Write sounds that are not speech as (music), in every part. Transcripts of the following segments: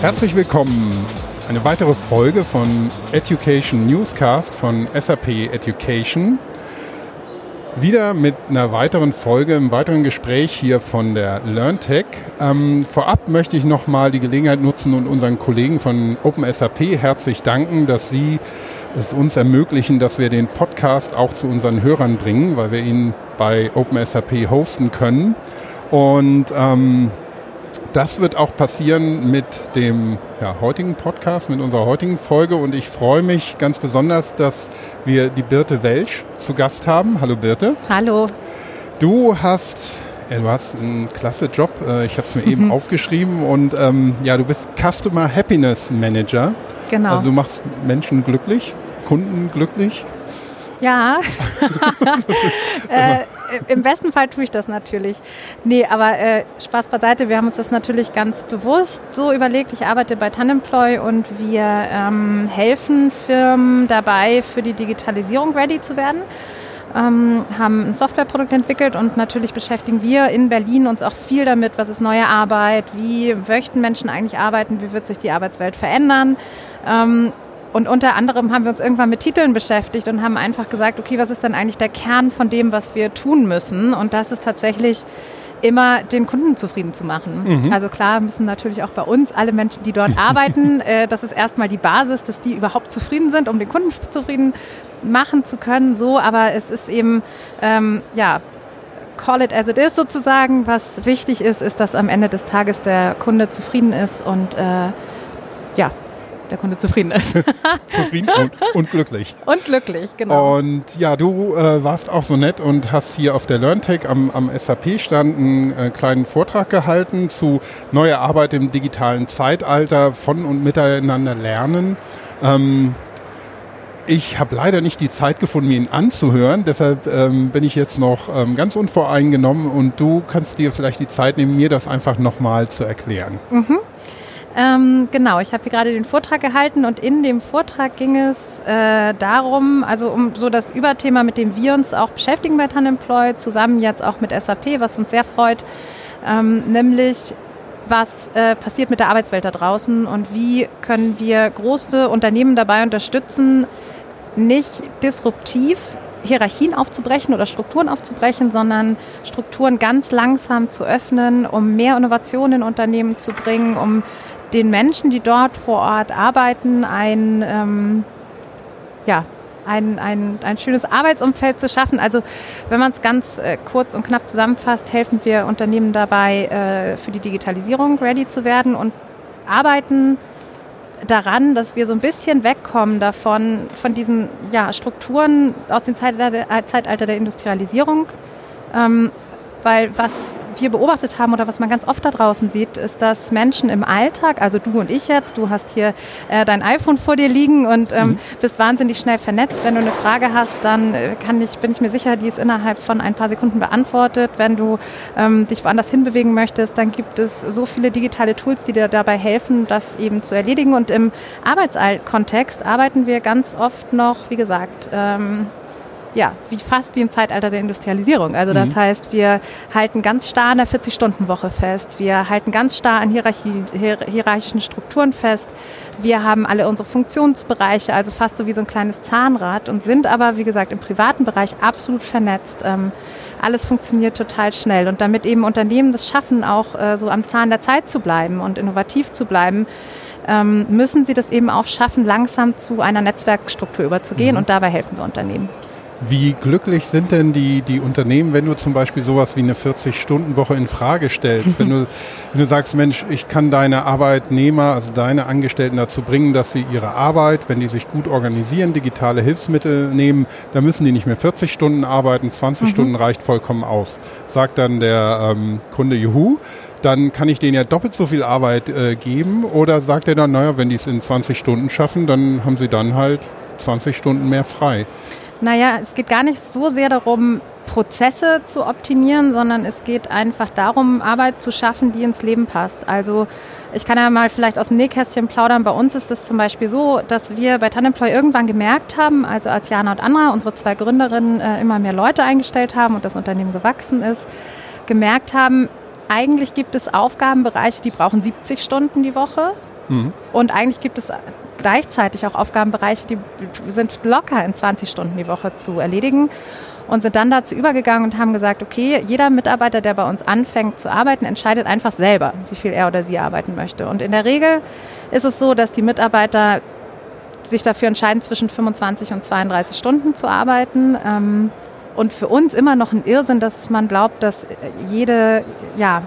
Herzlich willkommen. Eine weitere Folge von Education Newscast von SAP Education. Wieder mit einer weiteren Folge, einem weiteren Gespräch hier von der LearnTech. Ähm, vorab möchte ich nochmal die Gelegenheit nutzen und unseren Kollegen von OpenSAP herzlich danken, dass sie es uns ermöglichen, dass wir den Podcast auch zu unseren Hörern bringen, weil wir ihn bei OpenSAP hosten können. Und ähm, das wird auch passieren mit dem ja, heutigen Podcast, mit unserer heutigen Folge. Und ich freue mich ganz besonders, dass wir die Birte Welsch zu Gast haben. Hallo Birte. Hallo. Du hast, ja, du hast einen klasse Job. Äh, ich habe es mir (laughs) eben aufgeschrieben. Und ähm, ja, du bist Customer Happiness Manager. Genau. Also du machst Menschen glücklich, Kunden glücklich. Ja, (laughs) äh, im besten Fall tue ich das natürlich. Nee, aber äh, Spaß beiseite, wir haben uns das natürlich ganz bewusst so überlegt. Ich arbeite bei Tandemploy und wir ähm, helfen Firmen dabei, für die Digitalisierung ready zu werden. Ähm, haben ein Softwareprodukt entwickelt und natürlich beschäftigen wir in Berlin uns auch viel damit, was ist neue Arbeit, wie möchten Menschen eigentlich arbeiten, wie wird sich die Arbeitswelt verändern. Ähm, und unter anderem haben wir uns irgendwann mit Titeln beschäftigt und haben einfach gesagt, okay, was ist denn eigentlich der Kern von dem, was wir tun müssen? Und das ist tatsächlich immer den Kunden zufrieden zu machen. Mhm. Also klar müssen natürlich auch bei uns alle Menschen, die dort (laughs) arbeiten, äh, das ist erstmal die Basis, dass die überhaupt zufrieden sind, um den Kunden zufrieden machen zu können. So, aber es ist eben ähm, ja call it as it is sozusagen. Was wichtig ist, ist, dass am Ende des Tages der Kunde zufrieden ist und äh, ja, der Kunde zufrieden ist. (laughs) zufrieden und, und, glücklich. Und glücklich, genau. Und ja, du äh, warst auch so nett und hast hier auf der LearnTech am, am SAP-Stand einen äh, kleinen Vortrag gehalten zu neuer Arbeit im digitalen Zeitalter, von und miteinander lernen. Ähm, ich habe leider nicht die Zeit gefunden, ihn anzuhören. Deshalb ähm, bin ich jetzt noch ähm, ganz unvoreingenommen und du kannst dir vielleicht die Zeit nehmen, mir das einfach nochmal zu erklären. Mhm. Ähm, genau, ich habe hier gerade den Vortrag gehalten und in dem Vortrag ging es äh, darum, also um so das Überthema, mit dem wir uns auch beschäftigen bei Tanemploy, zusammen jetzt auch mit SAP, was uns sehr freut, ähm, nämlich was äh, passiert mit der Arbeitswelt da draußen und wie können wir große Unternehmen dabei unterstützen, nicht disruptiv Hierarchien aufzubrechen oder Strukturen aufzubrechen, sondern Strukturen ganz langsam zu öffnen, um mehr Innovation in Unternehmen zu bringen, um den Menschen, die dort vor Ort arbeiten, ein, ähm, ja, ein, ein, ein schönes Arbeitsumfeld zu schaffen. Also wenn man es ganz äh, kurz und knapp zusammenfasst, helfen wir Unternehmen dabei, äh, für die Digitalisierung ready zu werden und arbeiten daran, dass wir so ein bisschen wegkommen davon, von diesen ja, Strukturen aus dem Zeitalter, Zeitalter der Industrialisierung. Ähm, weil was wir beobachtet haben oder was man ganz oft da draußen sieht, ist, dass Menschen im Alltag, also du und ich jetzt, du hast hier äh, dein iPhone vor dir liegen und ähm, mhm. bist wahnsinnig schnell vernetzt. Wenn du eine Frage hast, dann äh, kann ich, bin ich mir sicher, die ist innerhalb von ein paar Sekunden beantwortet. Wenn du ähm, dich woanders hinbewegen möchtest, dann gibt es so viele digitale Tools, die dir dabei helfen, das eben zu erledigen. Und im Arbeitskontext arbeiten wir ganz oft noch, wie gesagt, ähm, ja, wie fast wie im Zeitalter der Industrialisierung. Also das mhm. heißt, wir halten ganz starr an der 40-Stunden-Woche fest. Wir halten ganz starr an Hierarchie, hier, hierarchischen Strukturen fest. Wir haben alle unsere Funktionsbereiche, also fast so wie so ein kleines Zahnrad und sind aber, wie gesagt, im privaten Bereich absolut vernetzt. Ähm, alles funktioniert total schnell. Und damit eben Unternehmen das schaffen, auch äh, so am Zahn der Zeit zu bleiben und innovativ zu bleiben, ähm, müssen sie das eben auch schaffen, langsam zu einer Netzwerkstruktur überzugehen. Mhm. Und dabei helfen wir Unternehmen. Wie glücklich sind denn die, die Unternehmen, wenn du zum Beispiel sowas wie eine 40-Stunden-Woche in Frage stellst? wenn, du, (laughs) wenn du sagst, Mensch, ich kann deine Arbeitnehmer, also deine Angestellten dazu bringen, dass sie ihre Arbeit, wenn die sich gut organisieren, digitale Hilfsmittel nehmen, dann müssen die nicht mehr 40 Stunden arbeiten, 20 mhm. Stunden reicht vollkommen aus. Sagt dann der ähm, Kunde Juhu dann kann ich denen ja doppelt so viel Arbeit äh, geben. Oder sagt er dann, naja, wenn die es in 20 Stunden schaffen, dann haben sie dann halt 20 Stunden mehr frei. Naja, es geht gar nicht so sehr darum, Prozesse zu optimieren, sondern es geht einfach darum, Arbeit zu schaffen, die ins Leben passt. Also ich kann ja mal vielleicht aus dem Nähkästchen plaudern. Bei uns ist es zum Beispiel so, dass wir bei Tanemploy irgendwann gemerkt haben, also als Jana und Anna, unsere zwei Gründerinnen, äh, immer mehr Leute eingestellt haben und das Unternehmen gewachsen ist, gemerkt haben, eigentlich gibt es Aufgabenbereiche, die brauchen 70 Stunden die Woche Mhm. Und eigentlich gibt es gleichzeitig auch Aufgabenbereiche, die sind locker in 20 Stunden die Woche zu erledigen und sind dann dazu übergegangen und haben gesagt, okay, jeder Mitarbeiter, der bei uns anfängt zu arbeiten, entscheidet einfach selber, wie viel er oder sie arbeiten möchte. Und in der Regel ist es so, dass die Mitarbeiter sich dafür entscheiden, zwischen 25 und 32 Stunden zu arbeiten. Ähm, und für uns immer noch ein Irrsinn, dass man glaubt, dass jede, ja,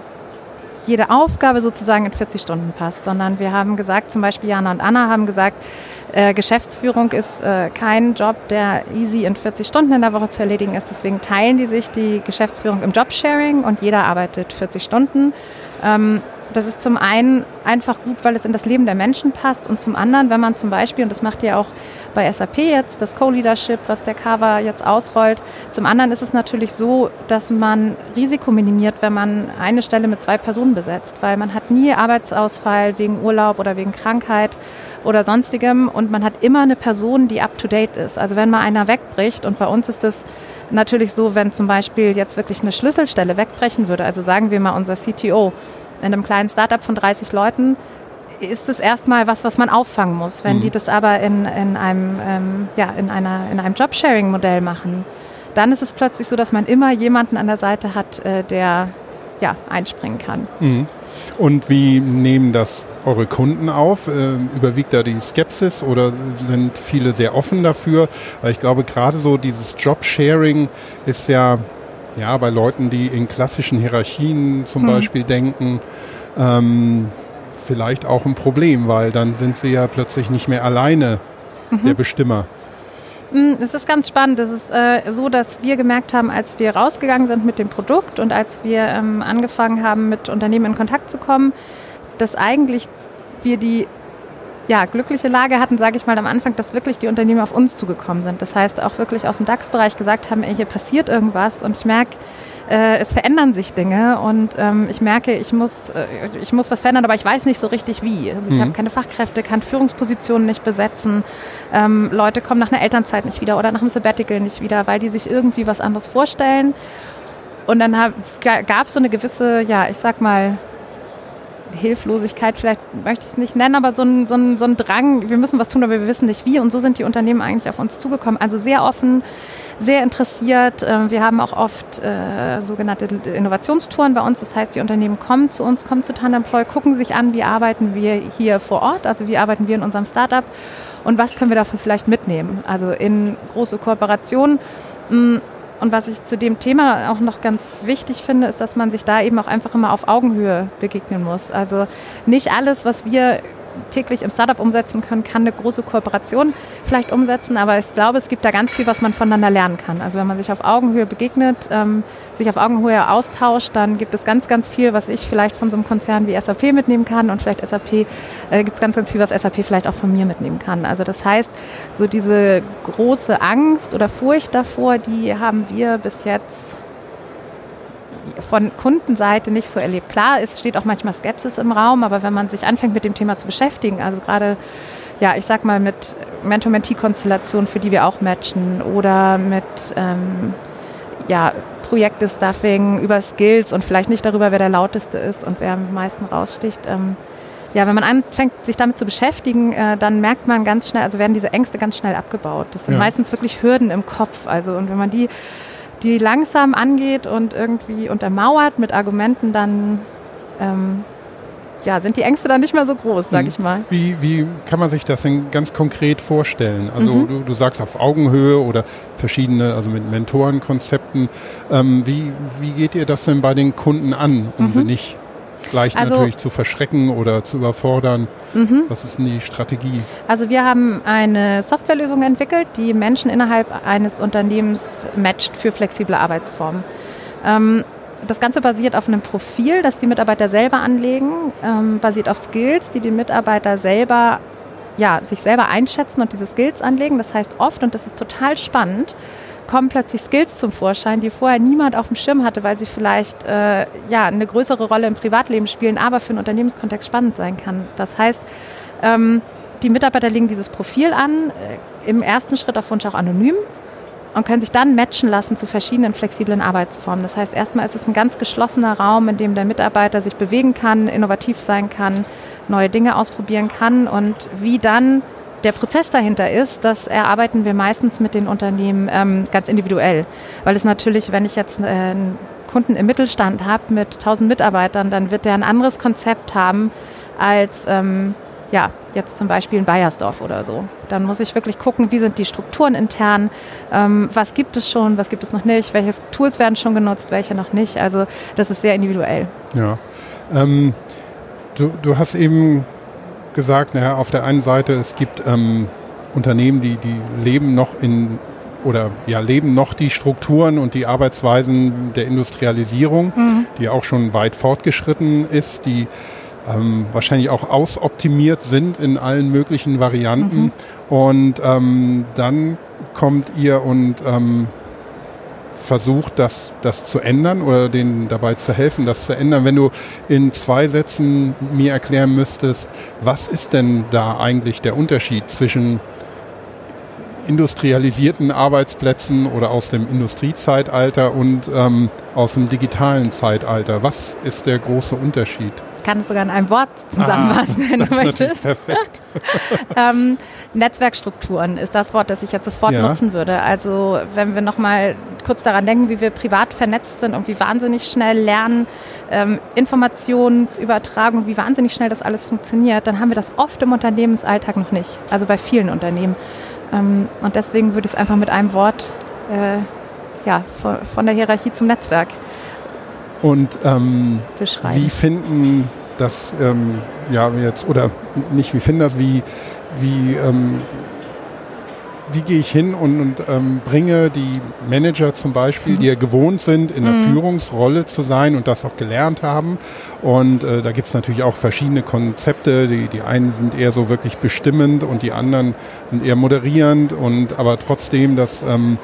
jede Aufgabe sozusagen in 40 Stunden passt, sondern wir haben gesagt, zum Beispiel Jana und Anna haben gesagt, äh, Geschäftsführung ist äh, kein Job, der easy in 40 Stunden in der Woche zu erledigen ist. Deswegen teilen die sich die Geschäftsführung im Jobsharing und jeder arbeitet 40 Stunden. Ähm, das ist zum einen einfach gut, weil es in das Leben der Menschen passt und zum anderen, wenn man zum Beispiel, und das macht ihr auch bei SAP jetzt, das Co-Leadership, was der Kava jetzt ausrollt, zum anderen ist es natürlich so, dass man Risiko minimiert, wenn man eine Stelle mit zwei Personen besetzt, weil man hat nie Arbeitsausfall wegen Urlaub oder wegen Krankheit oder sonstigem und man hat immer eine Person, die up-to-date ist. Also wenn mal einer wegbricht und bei uns ist das natürlich so, wenn zum Beispiel jetzt wirklich eine Schlüsselstelle wegbrechen würde, also sagen wir mal unser CTO, in einem kleinen Startup von 30 Leuten ist es erstmal was, was man auffangen muss. Wenn mhm. die das aber in, in einem, ähm, ja, in einer, in einem Jobsharing-Modell machen, dann ist es plötzlich so, dass man immer jemanden an der Seite hat, äh, der ja, einspringen kann. Mhm. Und wie nehmen das eure Kunden auf? Äh, überwiegt da die Skepsis oder sind viele sehr offen dafür? Weil ich glaube, gerade so dieses Jobsharing ist ja ja, bei Leuten, die in klassischen Hierarchien zum hm. Beispiel denken, ähm, vielleicht auch ein Problem, weil dann sind sie ja plötzlich nicht mehr alleine mhm. der Bestimmer. Hm, es ist ganz spannend. Es ist äh, so, dass wir gemerkt haben, als wir rausgegangen sind mit dem Produkt und als wir ähm, angefangen haben, mit Unternehmen in Kontakt zu kommen, dass eigentlich wir die ja, glückliche Lage hatten, sage ich mal am Anfang, dass wirklich die Unternehmen auf uns zugekommen sind. Das heißt, auch wirklich aus dem DAX-Bereich gesagt haben, ey, hier passiert irgendwas und ich merke, äh, es verändern sich Dinge und ähm, ich merke, ich muss, äh, ich muss was verändern, aber ich weiß nicht so richtig wie. Also ich mhm. habe keine Fachkräfte, kann Führungspositionen nicht besetzen. Ähm, Leute kommen nach einer Elternzeit nicht wieder oder nach einem Sabbatical nicht wieder, weil die sich irgendwie was anderes vorstellen. Und dann gab es so eine gewisse, ja, ich sag mal, Hilflosigkeit, vielleicht möchte ich es nicht nennen, aber so ein, so, ein, so ein Drang, wir müssen was tun, aber wir wissen nicht wie. Und so sind die Unternehmen eigentlich auf uns zugekommen. Also sehr offen, sehr interessiert. Ähm, wir haben auch oft äh, sogenannte Innovationstouren bei uns. Das heißt, die Unternehmen kommen zu uns, kommen zu Tandemploy, gucken sich an, wie arbeiten wir hier vor Ort, also wie arbeiten wir in unserem Startup und was können wir davon vielleicht mitnehmen. Also in große Kooperationen mm, und was ich zu dem Thema auch noch ganz wichtig finde, ist, dass man sich da eben auch einfach immer auf Augenhöhe begegnen muss. Also nicht alles, was wir täglich im Startup umsetzen können, kann eine große Kooperation vielleicht umsetzen, aber ich glaube, es gibt da ganz viel, was man voneinander lernen kann. Also wenn man sich auf Augenhöhe begegnet, ähm, sich auf Augenhöhe austauscht, dann gibt es ganz, ganz viel, was ich vielleicht von so einem Konzern wie SAP mitnehmen kann und vielleicht SAP, äh, gibt es ganz, ganz viel, was SAP vielleicht auch von mir mitnehmen kann. Also das heißt, so diese große Angst oder Furcht davor, die haben wir bis jetzt von Kundenseite nicht so erlebt. Klar, es steht auch manchmal Skepsis im Raum, aber wenn man sich anfängt mit dem Thema zu beschäftigen, also gerade ja, ich sag mal mit Mentor-Mentee-Konstellationen, für die wir auch matchen oder mit ähm, ja, Projekte, Stuffing, über Skills und vielleicht nicht darüber, wer der lauteste ist und wer am meisten raussticht. Ähm, ja, wenn man anfängt, sich damit zu beschäftigen, äh, dann merkt man ganz schnell, also werden diese Ängste ganz schnell abgebaut. Das sind ja. meistens wirklich Hürden im Kopf. Also und wenn man die die langsam angeht und irgendwie untermauert mit Argumenten, dann ähm, ja, sind die Ängste dann nicht mehr so groß, sag mhm. ich mal. Wie, wie kann man sich das denn ganz konkret vorstellen? Also mhm. du, du, sagst auf Augenhöhe oder verschiedene, also mit Mentorenkonzepten. Ähm, wie, wie geht ihr das denn bei den Kunden an, um mhm. sie nicht leicht also, natürlich zu verschrecken oder zu überfordern. Mhm. Was ist denn die Strategie? Also wir haben eine Softwarelösung entwickelt, die Menschen innerhalb eines Unternehmens matcht für flexible Arbeitsformen. Ähm, das Ganze basiert auf einem Profil, das die Mitarbeiter selber anlegen, ähm, basiert auf Skills, die die Mitarbeiter selber ja, sich selber einschätzen und diese Skills anlegen. Das heißt oft, und das ist total spannend, kommen plötzlich Skills zum Vorschein, die vorher niemand auf dem Schirm hatte, weil sie vielleicht äh, ja, eine größere Rolle im Privatleben spielen, aber für einen Unternehmenskontext spannend sein kann. Das heißt, ähm, die Mitarbeiter legen dieses Profil an, äh, im ersten Schritt auf Wunsch auch anonym und können sich dann matchen lassen zu verschiedenen flexiblen Arbeitsformen. Das heißt, erstmal ist es ein ganz geschlossener Raum, in dem der Mitarbeiter sich bewegen kann, innovativ sein kann, neue Dinge ausprobieren kann und wie dann der Prozess dahinter ist, das erarbeiten wir meistens mit den Unternehmen ähm, ganz individuell. Weil es natürlich, wenn ich jetzt äh, einen Kunden im Mittelstand habe mit 1000 Mitarbeitern, dann wird der ein anderes Konzept haben als ähm, ja, jetzt zum Beispiel in Bayersdorf oder so. Dann muss ich wirklich gucken, wie sind die Strukturen intern, ähm, was gibt es schon, was gibt es noch nicht, welche Tools werden schon genutzt, welche noch nicht. Also das ist sehr individuell. Ja. Ähm, du, du hast eben gesagt, naja, auf der einen Seite, es gibt ähm, Unternehmen, die, die leben noch in oder ja, leben noch die Strukturen und die Arbeitsweisen der Industrialisierung, mhm. die auch schon weit fortgeschritten ist, die ähm, wahrscheinlich auch ausoptimiert sind in allen möglichen Varianten. Mhm. Und ähm, dann kommt ihr und ähm, versucht, das, das zu ändern oder denen dabei zu helfen, das zu ändern. Wenn du in zwei Sätzen mir erklären müsstest, was ist denn da eigentlich der Unterschied zwischen industrialisierten Arbeitsplätzen oder aus dem Industriezeitalter und ähm, aus dem digitalen Zeitalter. Was ist der große Unterschied? Ich kann es sogar in einem Wort zusammenfassen, ah, wenn du möchtest. Perfekt. (laughs) ähm, Netzwerkstrukturen ist das Wort, das ich jetzt sofort ja. nutzen würde. Also wenn wir nochmal kurz daran denken, wie wir privat vernetzt sind und wie wahnsinnig schnell lernen, ähm, Informationsübertragung, wie wahnsinnig schnell das alles funktioniert, dann haben wir das oft im Unternehmensalltag noch nicht. Also bei vielen Unternehmen. Ähm, und deswegen würde ich es einfach mit einem Wort äh, ja, von der Hierarchie zum Netzwerk und ähm, wie finden das ähm, ja jetzt oder nicht wie finden das wie wie ähm, wie gehe ich hin und, und ähm, bringe die Manager zum Beispiel, die ja gewohnt sind, in einer mhm. Führungsrolle zu sein und das auch gelernt haben. Und äh, da gibt es natürlich auch verschiedene Konzepte. Die, die einen sind eher so wirklich bestimmend und die anderen sind eher moderierend und aber trotzdem das ähm,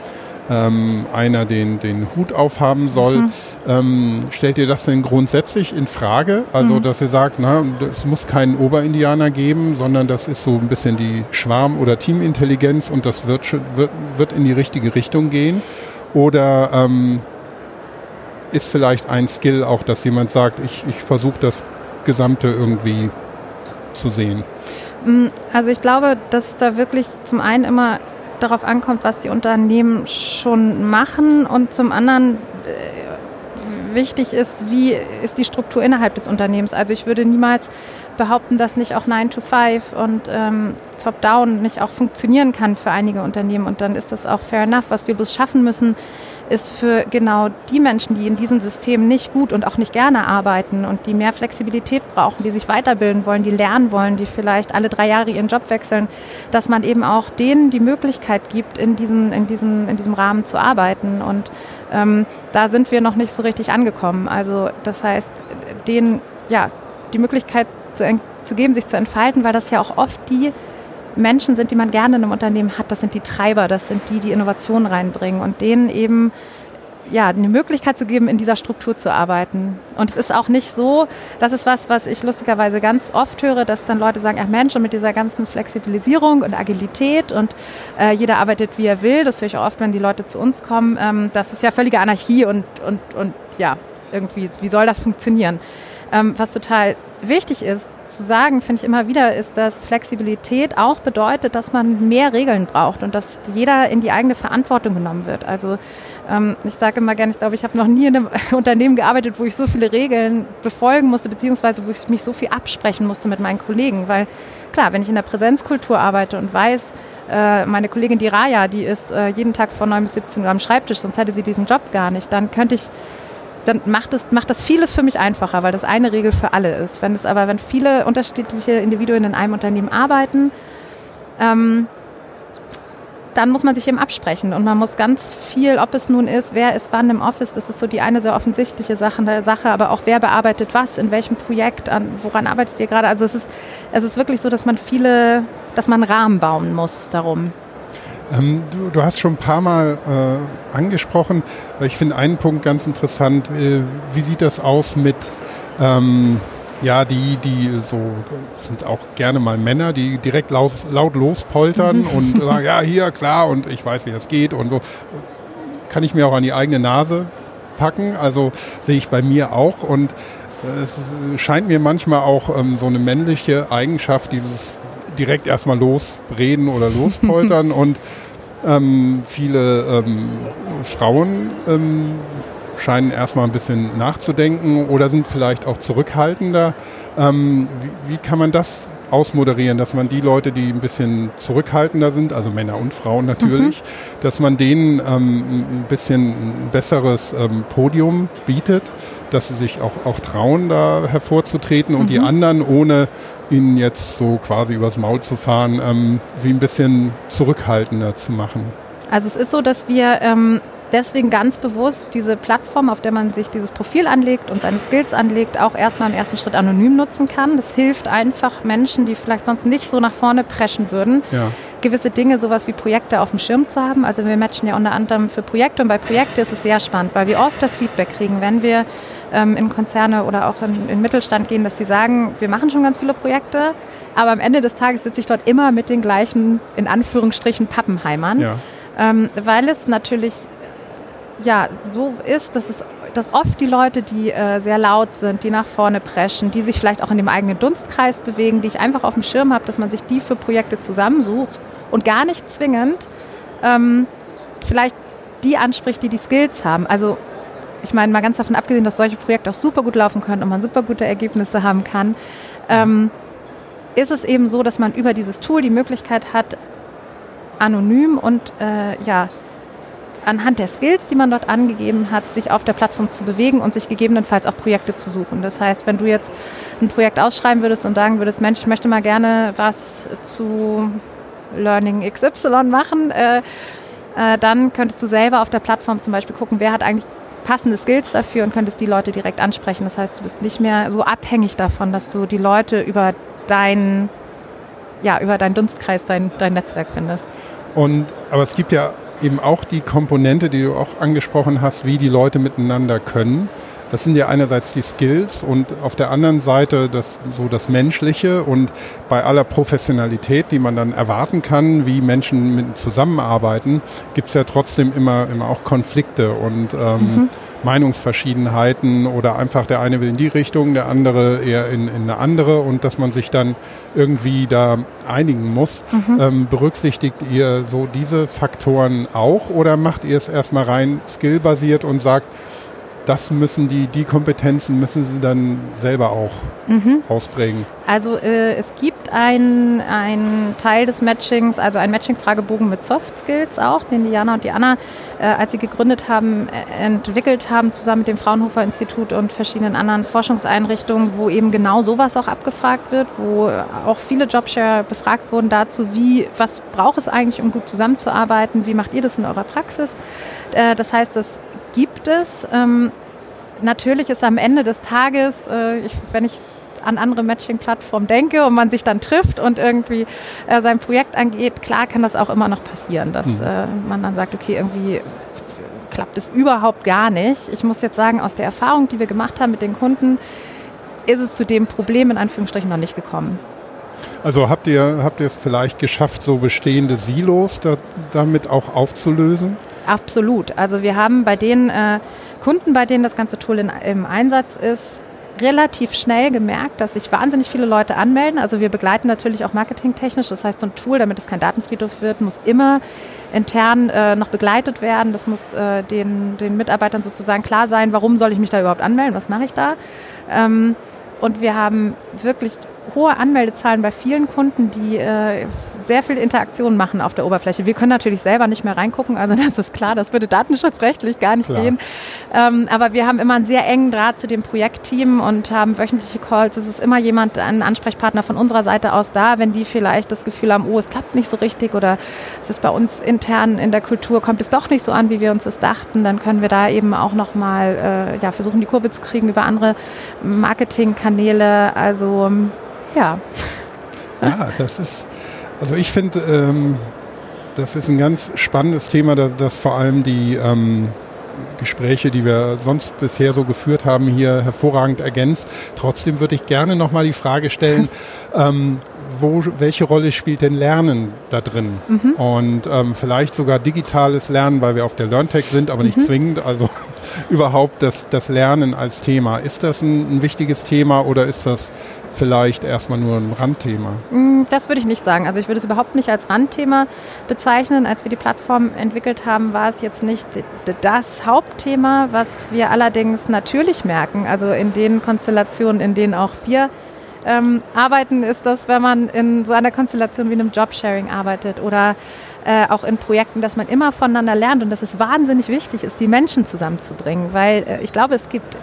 ähm, einer den, den Hut aufhaben soll. Mhm. Ähm, stellt ihr das denn grundsätzlich in Frage? Also, mhm. dass ihr sagt, na, es muss keinen Oberindianer geben, sondern das ist so ein bisschen die Schwarm- oder Teamintelligenz und das wird, wird, wird in die richtige Richtung gehen? Oder ähm, ist vielleicht ein Skill auch, dass jemand sagt, ich, ich versuche das Gesamte irgendwie zu sehen? Mm, also ich glaube, dass da wirklich zum einen immer darauf ankommt, was die Unternehmen schon machen und zum anderen äh, wichtig ist, wie ist die Struktur innerhalb des Unternehmens. Also ich würde niemals behaupten, dass nicht auch 9 to 5 und ähm, Top-Down nicht auch funktionieren kann für einige Unternehmen und dann ist das auch fair enough. Was wir bloß schaffen müssen, ist für genau die Menschen, die in diesem System nicht gut und auch nicht gerne arbeiten und die mehr Flexibilität brauchen, die sich weiterbilden wollen, die lernen wollen, die vielleicht alle drei Jahre ihren Job wechseln, dass man eben auch denen die Möglichkeit gibt, in, diesen, in, diesem, in diesem Rahmen zu arbeiten. Und ähm, da sind wir noch nicht so richtig angekommen. Also das heißt, denen ja, die Möglichkeit zu, zu geben, sich zu entfalten, weil das ja auch oft die Menschen sind, die man gerne in einem Unternehmen hat, das sind die Treiber, das sind die, die Innovationen reinbringen und denen eben ja, eine Möglichkeit zu geben, in dieser Struktur zu arbeiten. Und es ist auch nicht so, das ist was, was ich lustigerweise ganz oft höre, dass dann Leute sagen, ach Mensch, und mit dieser ganzen Flexibilisierung und Agilität und äh, jeder arbeitet, wie er will, das höre ich auch oft, wenn die Leute zu uns kommen, ähm, das ist ja völlige Anarchie und, und, und ja, irgendwie, wie soll das funktionieren? Ähm, was total wichtig ist zu sagen, finde ich immer wieder, ist, dass Flexibilität auch bedeutet, dass man mehr Regeln braucht und dass jeder in die eigene Verantwortung genommen wird. Also ähm, ich sage immer gerne, ich glaube, ich habe noch nie in einem (laughs) Unternehmen gearbeitet, wo ich so viele Regeln befolgen musste, beziehungsweise wo ich mich so viel absprechen musste mit meinen Kollegen. Weil klar, wenn ich in der Präsenzkultur arbeite und weiß, äh, meine Kollegin die Raya, die ist äh, jeden Tag von 9 bis 17 Uhr am Schreibtisch, sonst hätte sie diesen Job gar nicht, dann könnte ich dann macht, es, macht das vieles für mich einfacher, weil das eine Regel für alle ist. Wenn es aber, wenn viele unterschiedliche Individuen in einem Unternehmen arbeiten, ähm, dann muss man sich eben absprechen und man muss ganz viel, ob es nun ist, wer ist wann im Office, das ist so die eine sehr offensichtliche Sache, Sache aber auch wer bearbeitet was, in welchem Projekt, an, woran arbeitet ihr gerade. Also es ist, es ist wirklich so, dass man viele, dass man Rahmen bauen muss darum. Ähm, du, du, hast schon ein paar Mal äh, angesprochen, ich finde einen Punkt ganz interessant. Äh, wie sieht das aus mit, ähm, ja, die, die so sind auch gerne mal Männer, die direkt laut, laut lospoltern (laughs) und sagen, ja, hier, klar, und ich weiß, wie das geht und so. Kann ich mir auch an die eigene Nase packen, also sehe ich bei mir auch und es scheint mir manchmal auch ähm, so eine männliche Eigenschaft, dieses direkt erstmal losreden oder lospoltern (laughs) und ähm, viele ähm, Frauen ähm, scheinen erstmal ein bisschen nachzudenken oder sind vielleicht auch zurückhaltender. Ähm, wie, wie, kann man das ausmoderieren, dass man die Leute, die ein bisschen zurückhaltender sind, also Männer und Frauen natürlich, mhm. dass man denen ähm, ein bisschen ein besseres ähm, Podium bietet, dass sie sich auch, auch trauen, da hervorzutreten und mhm. die anderen, ohne ihnen jetzt so quasi übers Maul zu fahren, ähm, sie ein bisschen zurückhaltender zu machen. Also es ist so, dass wir ähm, deswegen ganz bewusst diese Plattform, auf der man sich dieses Profil anlegt und seine Skills anlegt, auch erstmal im ersten Schritt anonym nutzen kann. Das hilft einfach Menschen, die vielleicht sonst nicht so nach vorne preschen würden, ja. gewisse Dinge, sowas wie Projekte auf dem Schirm zu haben. Also wir matchen ja unter anderem für Projekte und bei Projekten ist es sehr spannend, weil wir oft das Feedback kriegen, wenn wir ähm, in Konzerne oder auch in, in Mittelstand gehen, dass sie sagen, wir machen schon ganz viele Projekte, aber am Ende des Tages sitze ich dort immer mit den gleichen, in Anführungsstrichen, Pappenheimern. Ja. Ähm, weil es natürlich ja, so ist, dass es dass oft die Leute, die äh, sehr laut sind, die nach vorne preschen, die sich vielleicht auch in dem eigenen Dunstkreis bewegen, die ich einfach auf dem Schirm habe, dass man sich die für Projekte zusammensucht und gar nicht zwingend ähm, vielleicht die anspricht, die die Skills haben. Also ich meine, mal ganz davon abgesehen, dass solche Projekte auch super gut laufen können und man super gute Ergebnisse haben kann, ähm, ist es eben so, dass man über dieses Tool die Möglichkeit hat, anonym und äh, ja, anhand der Skills, die man dort angegeben hat, sich auf der Plattform zu bewegen und sich gegebenenfalls auch Projekte zu suchen. Das heißt, wenn du jetzt ein Projekt ausschreiben würdest und sagen würdest, Mensch, ich möchte mal gerne was zu Learning XY machen, äh, äh, dann könntest du selber auf der Plattform zum Beispiel gucken, wer hat eigentlich passende Skills dafür und könntest die Leute direkt ansprechen. Das heißt, du bist nicht mehr so abhängig davon, dass du die Leute über dein, ja, über deinen Dunstkreis, dein, dein Netzwerk findest. Und, aber es gibt ja eben auch die Komponente, die du auch angesprochen hast, wie die Leute miteinander können. Das sind ja einerseits die Skills und auf der anderen Seite das, so das Menschliche und bei aller Professionalität, die man dann erwarten kann, wie Menschen mit zusammenarbeiten, gibt es ja trotzdem immer, immer auch Konflikte und ähm, mhm. Meinungsverschiedenheiten oder einfach der eine will in die Richtung, der andere eher in, in eine andere und dass man sich dann irgendwie da einigen muss. Mhm. Ähm, berücksichtigt ihr so diese Faktoren auch oder macht ihr es erstmal rein skillbasiert und sagt, das müssen die, die Kompetenzen müssen sie dann selber auch mhm. ausprägen. Also äh, es gibt einen Teil des Matchings, also einen Matching-Fragebogen mit Soft Skills auch, den Diana und die Anna, äh, als sie gegründet haben, äh, entwickelt haben, zusammen mit dem Fraunhofer Institut und verschiedenen anderen Forschungseinrichtungen, wo eben genau sowas auch abgefragt wird, wo auch viele Jobshare befragt wurden dazu, wie, was braucht es eigentlich, um gut zusammenzuarbeiten, wie macht ihr das in eurer Praxis? Äh, das heißt, das gibt es. Ähm, natürlich ist am Ende des Tages, äh, ich, wenn ich an andere Matching-Plattformen denke und man sich dann trifft und irgendwie äh, sein Projekt angeht, klar kann das auch immer noch passieren, dass mhm. äh, man dann sagt, okay, irgendwie klappt es überhaupt gar nicht. Ich muss jetzt sagen, aus der Erfahrung, die wir gemacht haben mit den Kunden, ist es zu dem Problem in Anführungsstrichen noch nicht gekommen. Also habt ihr, habt ihr es vielleicht geschafft, so bestehende Silos da, damit auch aufzulösen? Absolut. Also wir haben bei den äh, Kunden, bei denen das ganze Tool in, im Einsatz ist, relativ schnell gemerkt, dass sich wahnsinnig viele Leute anmelden. Also wir begleiten natürlich auch marketingtechnisch. Das heißt, so ein Tool, damit es kein Datenfriedhof wird, muss immer intern äh, noch begleitet werden. Das muss äh, den, den Mitarbeitern sozusagen klar sein, warum soll ich mich da überhaupt anmelden, was mache ich da. Ähm, und wir haben wirklich hohe Anmeldezahlen bei vielen Kunden, die äh, sehr viel Interaktion machen auf der Oberfläche. Wir können natürlich selber nicht mehr reingucken, also das ist klar, das würde datenschutzrechtlich gar nicht klar. gehen. Ähm, aber wir haben immer einen sehr engen Draht zu dem Projektteam und haben wöchentliche Calls. Es ist immer jemand, ein Ansprechpartner von unserer Seite aus da, wenn die vielleicht das Gefühl haben, oh, es klappt nicht so richtig oder es ist bei uns intern in der Kultur, kommt es doch nicht so an, wie wir uns das dachten, dann können wir da eben auch nochmal äh, ja, versuchen, die Kurve zu kriegen über andere Marketingkanäle. Also ja. Ja, das ist, also ich finde, ähm, das ist ein ganz spannendes Thema, dass, dass vor allem die ähm, Gespräche, die wir sonst bisher so geführt haben, hier hervorragend ergänzt. Trotzdem würde ich gerne nochmal die Frage stellen, (laughs) ähm, wo, welche Rolle spielt denn Lernen da drin? Mhm. Und ähm, vielleicht sogar digitales Lernen, weil wir auf der LearnTech sind, aber nicht mhm. zwingend. Also überhaupt das, das Lernen als Thema? Ist das ein, ein wichtiges Thema oder ist das vielleicht erstmal nur ein Randthema? Mm, das würde ich nicht sagen. Also ich würde es überhaupt nicht als Randthema bezeichnen. Als wir die Plattform entwickelt haben, war es jetzt nicht das Hauptthema, was wir allerdings natürlich merken. Also in den Konstellationen, in denen auch wir ähm, arbeiten, ist das, wenn man in so einer Konstellation wie einem Jobsharing arbeitet oder äh, auch in Projekten, dass man immer voneinander lernt und dass es wahnsinnig wichtig ist, die Menschen zusammenzubringen, weil äh, ich glaube, es gibt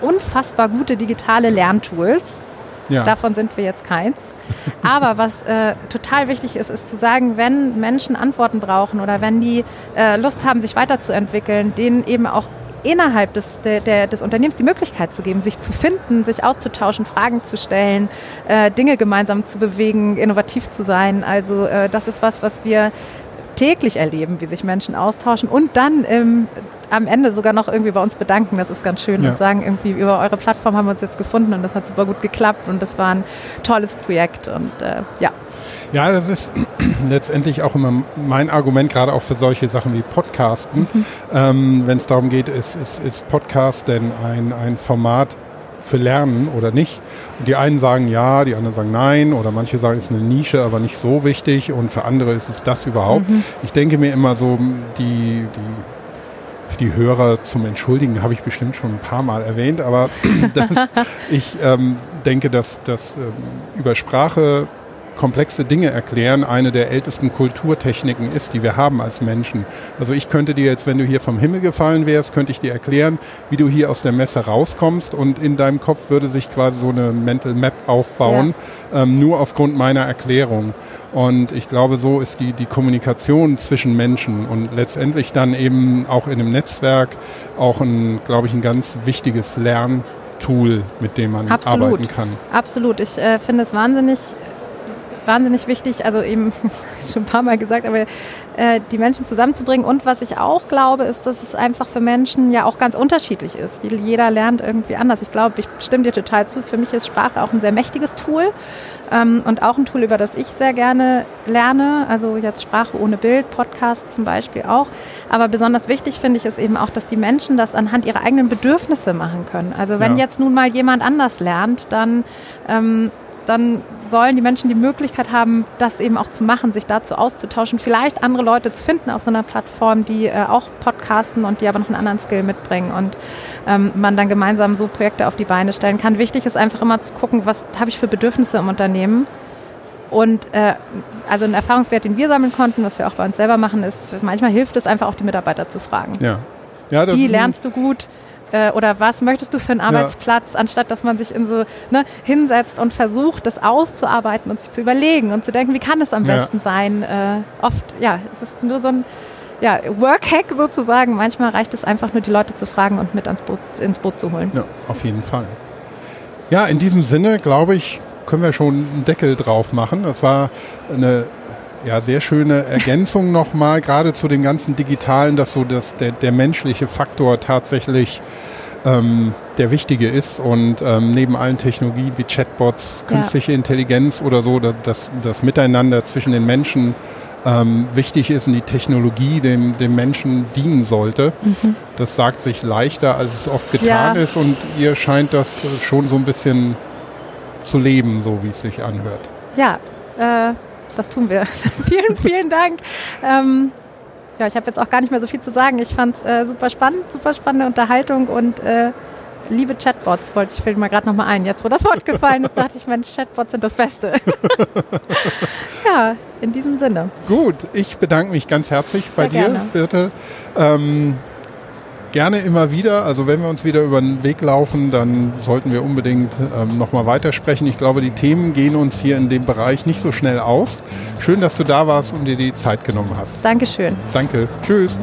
unfassbar gute digitale Lerntools. Ja. Davon sind wir jetzt keins. Aber was äh, total wichtig ist, ist zu sagen, wenn Menschen Antworten brauchen oder wenn die äh, Lust haben, sich weiterzuentwickeln, denen eben auch innerhalb des, der, der, des Unternehmens die Möglichkeit zu geben, sich zu finden, sich auszutauschen, Fragen zu stellen, äh, Dinge gemeinsam zu bewegen, innovativ zu sein. Also äh, das ist was, was wir täglich erleben, wie sich Menschen austauschen und dann ähm, am Ende sogar noch irgendwie bei uns bedanken. Das ist ganz schön ja. und sagen, irgendwie über eure Plattform haben wir uns jetzt gefunden und das hat super gut geklappt und das war ein tolles Projekt und äh, ja. Ja, das ist (clears throat) letztendlich auch immer mein Argument, gerade auch für solche Sachen wie Podcasten. Mhm. Ähm, Wenn es darum geht, ist, ist, ist Podcast denn ein, ein Format für Lernen oder nicht? Und die einen sagen ja, die anderen sagen nein oder manche sagen, es ist eine Nische, aber nicht so wichtig und für andere ist es das überhaupt. Mhm. Ich denke mir immer so, die, die für die Hörer zum Entschuldigen habe ich bestimmt schon ein paar Mal erwähnt, aber (laughs) ich ähm, denke, dass, dass ähm, über Sprache komplexe Dinge erklären eine der ältesten Kulturtechniken ist, die wir haben als Menschen. Also ich könnte dir jetzt, wenn du hier vom Himmel gefallen wärst, könnte ich dir erklären, wie du hier aus der Messe rauskommst und in deinem Kopf würde sich quasi so eine Mental Map aufbauen, ja. ähm, nur aufgrund meiner Erklärung. Und ich glaube, so ist die, die Kommunikation zwischen Menschen und letztendlich dann eben auch in einem Netzwerk auch ein, glaube ich, ein ganz wichtiges Lerntool, mit dem man Absolut. arbeiten kann. Absolut. Ich äh, finde es wahnsinnig wahnsinnig wichtig, also eben, (laughs) schon ein paar Mal gesagt, aber äh, die Menschen zusammenzubringen. Und was ich auch glaube, ist, dass es einfach für Menschen ja auch ganz unterschiedlich ist. Jeder lernt irgendwie anders. Ich glaube, ich stimme dir total zu. Für mich ist Sprache auch ein sehr mächtiges Tool ähm, und auch ein Tool, über das ich sehr gerne lerne. Also jetzt Sprache ohne Bild, Podcast zum Beispiel auch. Aber besonders wichtig finde ich es eben auch, dass die Menschen das anhand ihrer eigenen Bedürfnisse machen können. Also wenn ja. jetzt nun mal jemand anders lernt, dann ähm, dann sollen die Menschen die Möglichkeit haben, das eben auch zu machen, sich dazu auszutauschen, vielleicht andere Leute zu finden auf so einer Plattform, die äh, auch podcasten und die aber noch einen anderen Skill mitbringen und ähm, man dann gemeinsam so Projekte auf die Beine stellen kann. Wichtig ist einfach immer zu gucken, was habe ich für Bedürfnisse im Unternehmen und äh, also ein Erfahrungswert, den wir sammeln konnten, was wir auch bei uns selber machen, ist, manchmal hilft es einfach auch die Mitarbeiter zu fragen. Ja. Ja, Wie lernst du gut? Äh, oder was möchtest du für einen Arbeitsplatz, ja. anstatt dass man sich in so ne, hinsetzt und versucht, das auszuarbeiten und sich zu überlegen und zu denken, wie kann es am ja. besten sein. Äh, oft, ja, es ist nur so ein ja, Workhack sozusagen. Manchmal reicht es einfach nur, die Leute zu fragen und mit ans Boot, ins Boot zu holen. Ja, auf jeden Fall. Ja, in diesem Sinne, glaube ich, können wir schon einen Deckel drauf machen. Das war eine ja, sehr schöne Ergänzung nochmal, gerade zu dem ganzen Digitalen, dass so das, der, der menschliche Faktor tatsächlich ähm, der wichtige ist und ähm, neben allen Technologien wie Chatbots, künstliche ja. Intelligenz oder so, dass das Miteinander zwischen den Menschen ähm, wichtig ist und die Technologie dem, dem Menschen dienen sollte. Mhm. Das sagt sich leichter, als es oft getan ja. ist und ihr scheint das schon so ein bisschen zu leben, so wie es sich anhört. Ja, äh, das tun wir. (laughs) vielen, vielen Dank. Ähm, ja, ich habe jetzt auch gar nicht mehr so viel zu sagen. Ich fand es äh, super spannend, super spannende Unterhaltung und äh, liebe Chatbots, wollte ich fällt mal gerade nochmal ein. Jetzt, wo das Wort gefallen ist, dachte ich, Mensch, Chatbots sind das Beste. (laughs) ja, in diesem Sinne. Gut, ich bedanke mich ganz herzlich bei Sehr dir, gerne. Birte. Ähm, gerne immer wieder. Also wenn wir uns wieder über den Weg laufen, dann sollten wir unbedingt ähm, nochmal weitersprechen. Ich glaube, die Themen gehen uns hier in dem Bereich nicht so schnell aus. Schön, dass du da warst und dir die Zeit genommen hast. Dankeschön. Danke. Tschüss.